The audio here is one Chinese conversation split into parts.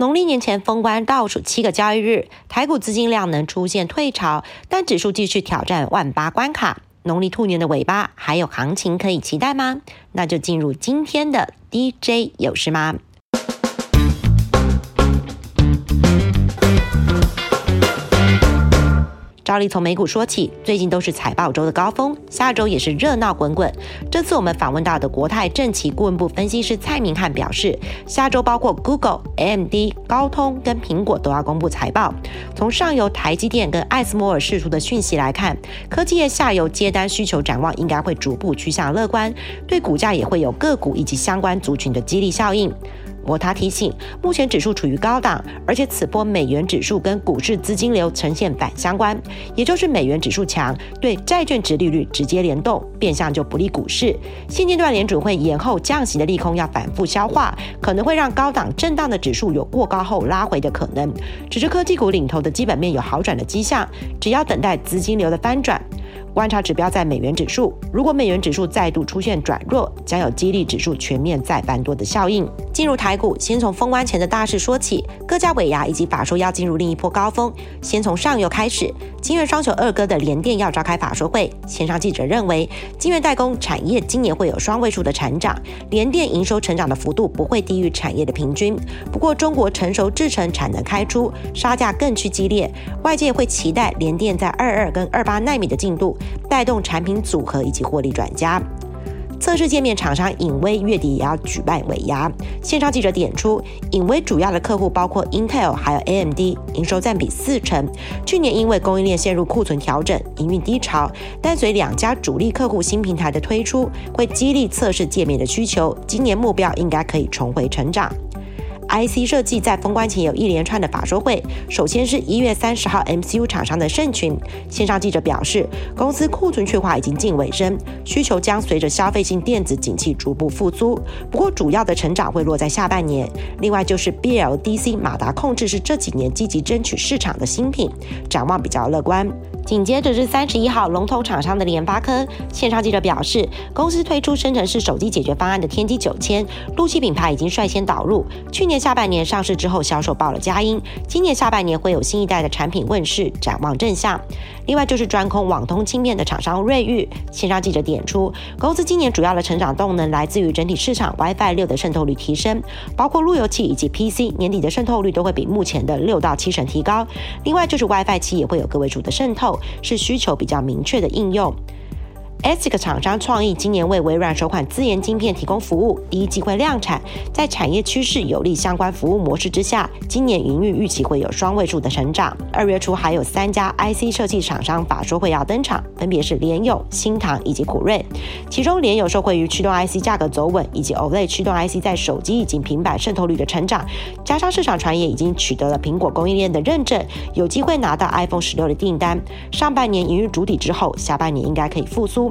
农历年前封关倒数七个交易日，台股资金量能出现退潮，但指数继续挑战万八关卡。农历兔年的尾巴，还有行情可以期待吗？那就进入今天的 DJ 有事吗？照例从美股说起，最近都是财报周的高峰，下周也是热闹滚滚。这次我们访问到的国泰正企顾问部分析师蔡明汉表示，下周包括 Google、AMD、高通跟苹果都要公布财报。从上游台积电跟艾斯摩尔释出的讯息来看，科技业下游接单需求展望应该会逐步趋向乐观，对股价也会有个股以及相关族群的激励效应。摩他提醒，目前指数处于高档，而且此波美元指数跟股市资金流呈现反相关，也就是美元指数强，对债券值利率直接联动，变相就不利股市。现阶段联储会延后降息的利空要反复消化，可能会让高档震荡的指数有过高后拉回的可能。只是科技股领头的基本面有好转的迹象，只要等待资金流的翻转。观察指标在美元指数，如果美元指数再度出现转弱，将有激励指数全面再翻多的效应。进入台股，先从封关前的大事说起，各家尾牙以及法说要进入另一波高峰。先从上游开始，金元双雄二哥的联电要召开法说会，线上记者认为，金元代工产业今年会有双位数的成长，联电营收成长的幅度不会低于产业的平均。不过，中国成熟制程产能开出，杀价更趋激烈，外界会期待联电在二二跟二八纳米的进度。带动产品组合以及获利转加。测试界面厂商影威月底也要举办尾牙，线上记者点出，影威主要的客户包括 Intel 还有 AMD，营收占比四成。去年因为供应链陷入库存调整，营运低潮，但随两家主力客户新平台的推出，会激励测试界面的需求，今年目标应该可以重回成长。IC 设计在封关前有一连串的法说会，首先是一月三十号 MCU 厂商的盛群，线上记者表示，公司库存去化已经近尾声，需求将随着消费性电子景气逐步复苏，不过主要的成长会落在下半年。另外就是 BLDC 马达控制是这几年积极争取市场的新品，展望比较乐观。紧接着是三十一号龙头厂商的联发科，线上记者表示，公司推出生成式手机解决方案的天玑九千，陆系品牌已经率先导入，去年下半年上市之后销售报了佳音，今年下半年会有新一代的产品问世，展望正向。另外就是专控网通芯片的厂商瑞昱，线上记者点出，公司今年主要的成长动能来自于整体市场 WiFi 六的渗透率提升，包括路由器以及 PC 年底的渗透率都会比目前的六到七成提高。另外就是 WiFi 七也会有个位数的渗透。是需求比较明确的应用。ASIC 厂商创意今年为微软首款自研晶片提供服务，第一季会量产。在产业趋势有利相关服务模式之下，今年营运预期会有双位数的成长。二月初还有三家 IC 设计厂商法说会要登场，分别是联友、新唐以及普瑞。其中联友受惠于驱动 IC 价格走稳，以及 OLED 驱动 IC 在手机以及平板渗透率的成长，加上市场传言已经取得了苹果供应链的认证，有机会拿到 iPhone 十六的订单。上半年营运主体之后，下半年应该可以复苏。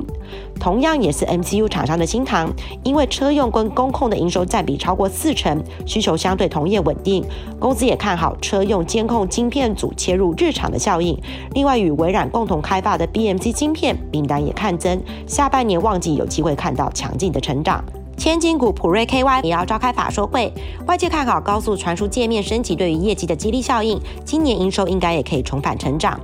同样也是 MCU 厂商的新唐，因为车用跟工控的营收占比超过四成，需求相对同业稳定，公司也看好车用监控晶片组切入日常的效应。另外与微软共同开发的 BMC 晶片订单也看增，下半年旺季有机会看到强劲的成长。千金股普瑞 KY 也要召开法说会，外界看好高速传输界面升级对于业绩的激励效应，今年营收应该也可以重返成长。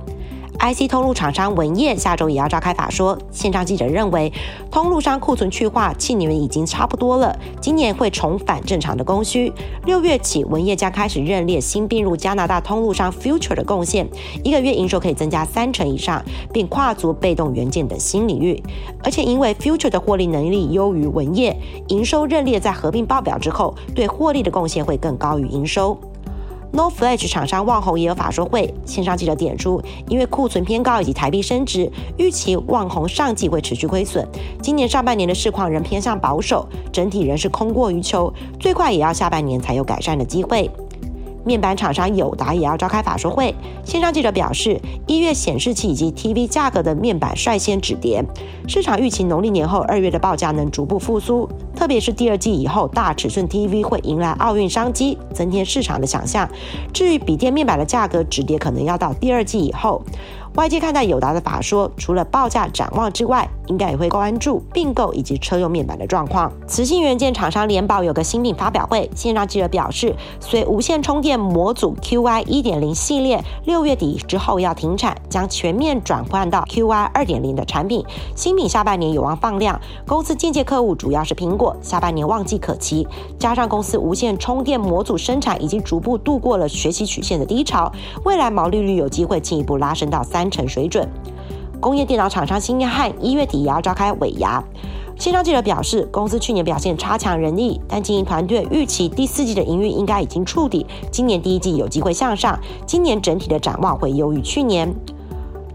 IC 通路厂商文业下周也要召开法说，线上记者认为，通路商库存去化，气年已经差不多了，今年会重返正常的供需。六月起，文业将开始认列新并入加拿大通路商 Future 的贡献，一个月营收可以增加三成以上，并跨足被动元件等新领域。而且因为 Future 的获利能力优于文业，营收认列在合并报表之后，对获利的贡献会更高于营收。No Flash 厂商旺宏也有法说会，线上记者点出，因为库存偏高以及台币升值，预期旺宏上季会持续亏损。今年上半年的市况仍偏向保守，整体仍是空过于求，最快也要下半年才有改善的机会。面板厂商友达也要召开法说会，线上记者表示，一月显示器以及 TV 价格的面板率先止跌，市场预期农历年后二月的报价能逐步复苏。特别是第二季以后，大尺寸 TV 会迎来奥运商机，增添市场的想象。至于笔电面板的价格止跌，可能要到第二季以后。外界看待友达的法说，除了报价展望之外，应该也会关注并购以及车用面板的状况。磁性元件厂商联宝有个新品发表会，线上记者表示，随无线充电模组 QI 一点零系列六月底之后要停产，将全面转换到 QI 二点零的产品。新品下半年有望放量。公司间接客户主要是苹果，下半年旺季可期。加上公司无线充电模组生产已经逐步度过了学习曲线的低潮，未来毛利率有机会进一步拉升到三。成水准。工业电脑厂商新汉一月底也要召开尾牙。线上记者表示，公司去年表现差强人意，但经营团队预期第四季的营运应该已经触底，今年第一季有机会向上。今年整体的展望会优于去年。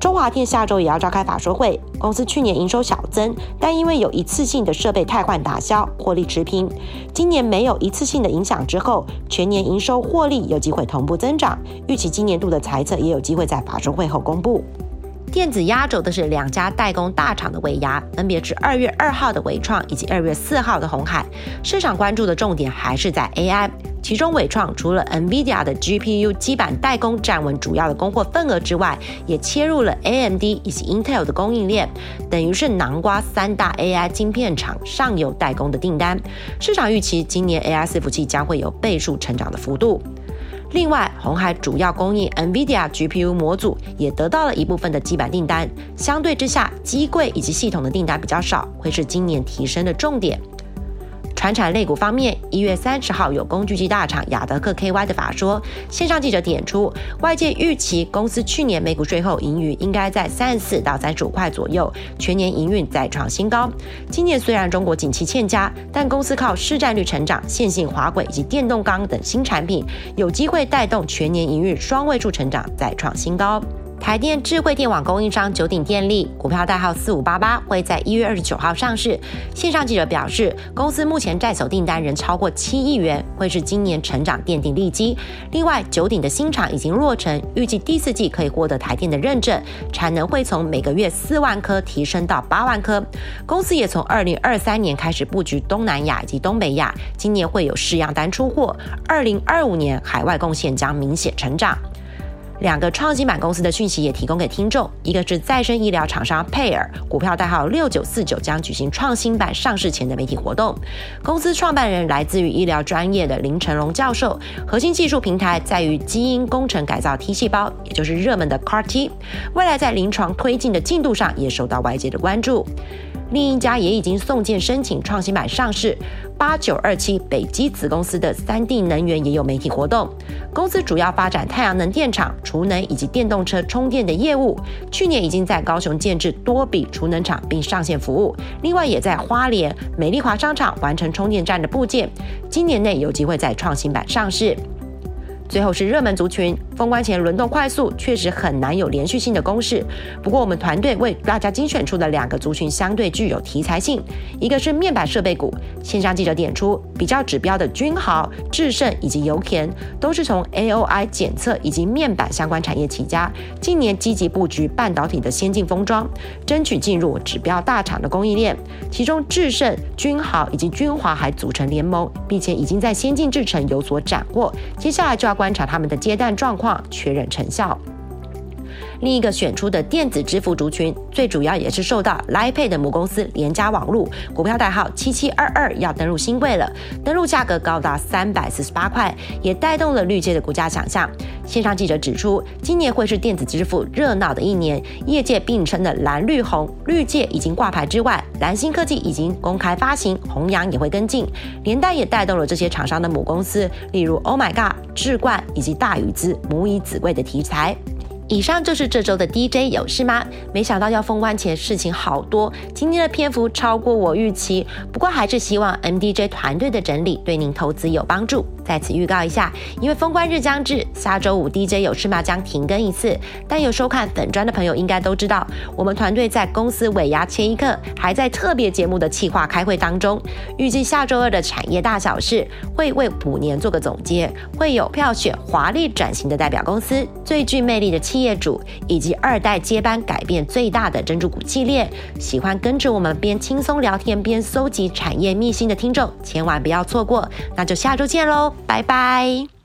中华电下周也要召开法说会，公司去年营收小增，但因为有一次性的设备汰换打消，获利持平。今年没有一次性的影响之后，全年营收获利有机会同步增长。预期今年度的财测也有机会在法说会后公布。电子压轴的是两家代工大厂的尾牙，分别是二月二号的伟创以及二月四号的红海。市场关注的重点还是在 AI，其中伟创除了 NVIDIA 的 GPU 基板代工站稳主要的供货份额之外，也切入了 AMD 以及 Intel 的供应链，等于是南瓜三大 AI 晶片厂上游代工的订单。市场预期今年 AI 伺服器将会有倍数成长的幅度。另外，红海主要供应 NVIDIA GPU 模组，也得到了一部分的基板订单。相对之下，机柜以及系统的订单比较少，会是今年提升的重点。船产类股方面，一月三十号有工具机大厂雅德克 KY 的法说，线上记者点出，外界预期公司去年每股税后盈余应该在三十四到三十五块左右，全年营运再创新高。今年虽然中国景气欠佳，但公司靠市占率成长、线性滑轨以及电动钢等新产品，有机会带动全年营运双位数成长再创新高。台电智慧电网供应商九鼎电力股票代号四五八八会在一月二十九号上市。线上记者表示，公司目前在手订单仍超过七亿元，会是今年成长奠定利基。另外，九鼎的新厂已经落成，预计第四季可以获得台电的认证，产能会从每个月四万颗提升到八万颗。公司也从二零二三年开始布局东南亚以及东北亚，今年会有试样单出货。二零二五年海外贡献将明显成长。两个创新板公司的讯息也提供给听众，一个是再生医疗厂商佩尔，股票代号六九四九，将举行创新板上市前的媒体活动。公司创办人来自于医疗专业的林成龙教授，核心技术平台在于基因工程改造 T 细胞，也就是热门的 CAR T，未来在临床推进的进度上也受到外界的关注。另一家也已经送件申请创新版上市，八九二七北基子公司的三 D 能源也有媒体活动。公司主要发展太阳能电厂、储能以及电动车充电的业务。去年已经在高雄建制多笔储能厂并上线服务，另外也在花莲美丽华商场完成充电站的部件。今年内有机会在创新版上市。最后是热门族群，封关前轮动快速，确实很难有连续性的攻势。不过我们团队为大家精选出的两个族群相对具有题材性，一个是面板设备股，线上记者点出比较指标的君豪、智胜以及油田，都是从 A O I 检测以及面板相关产业起家，近年积极布局半导体的先进封装，争取进入指标大厂的供应链。其中智胜、君豪以及君华还组成联盟，并且已经在先进制程有所斩获，接下来就要。观察他们的接单状况，确认成效。另一个选出的电子支付族群，最主要也是受到 l i p a y 的母公司联家网络股票代号七七二二要登陆新贵了，登陆价格高达三百四十八块，也带动了绿界的股价想象。线上记者指出，今年会是电子支付热闹的一年，业界并称的蓝绿红，绿界已经挂牌之外，蓝星科技已经公开发行，弘扬也会跟进，连带也带动了这些厂商的母公司，例如 Oh My God、智冠以及大宇资母以子贵的题材。以上就是这周的 DJ 有事吗？没想到要封关前事情好多，今天的篇幅超过我预期。不过还是希望 MDJ 团队的整理对您投资有帮助。在此预告一下，因为封关日将至，下周五 DJ 有事吗将停更一次。但有收看粉砖的朋友应该都知道，我们团队在公司尾牙前一刻还在特别节目的企划开会当中，预计下周二的产业大小事会为五年做个总结，会有票选华丽转型的代表公司，最具魅力的企。业主，以及二代接班改变最大的珍珠谷系列。喜欢跟着我们边轻松聊天边搜集产业秘辛的听众，千万不要错过。那就下周见喽，拜拜。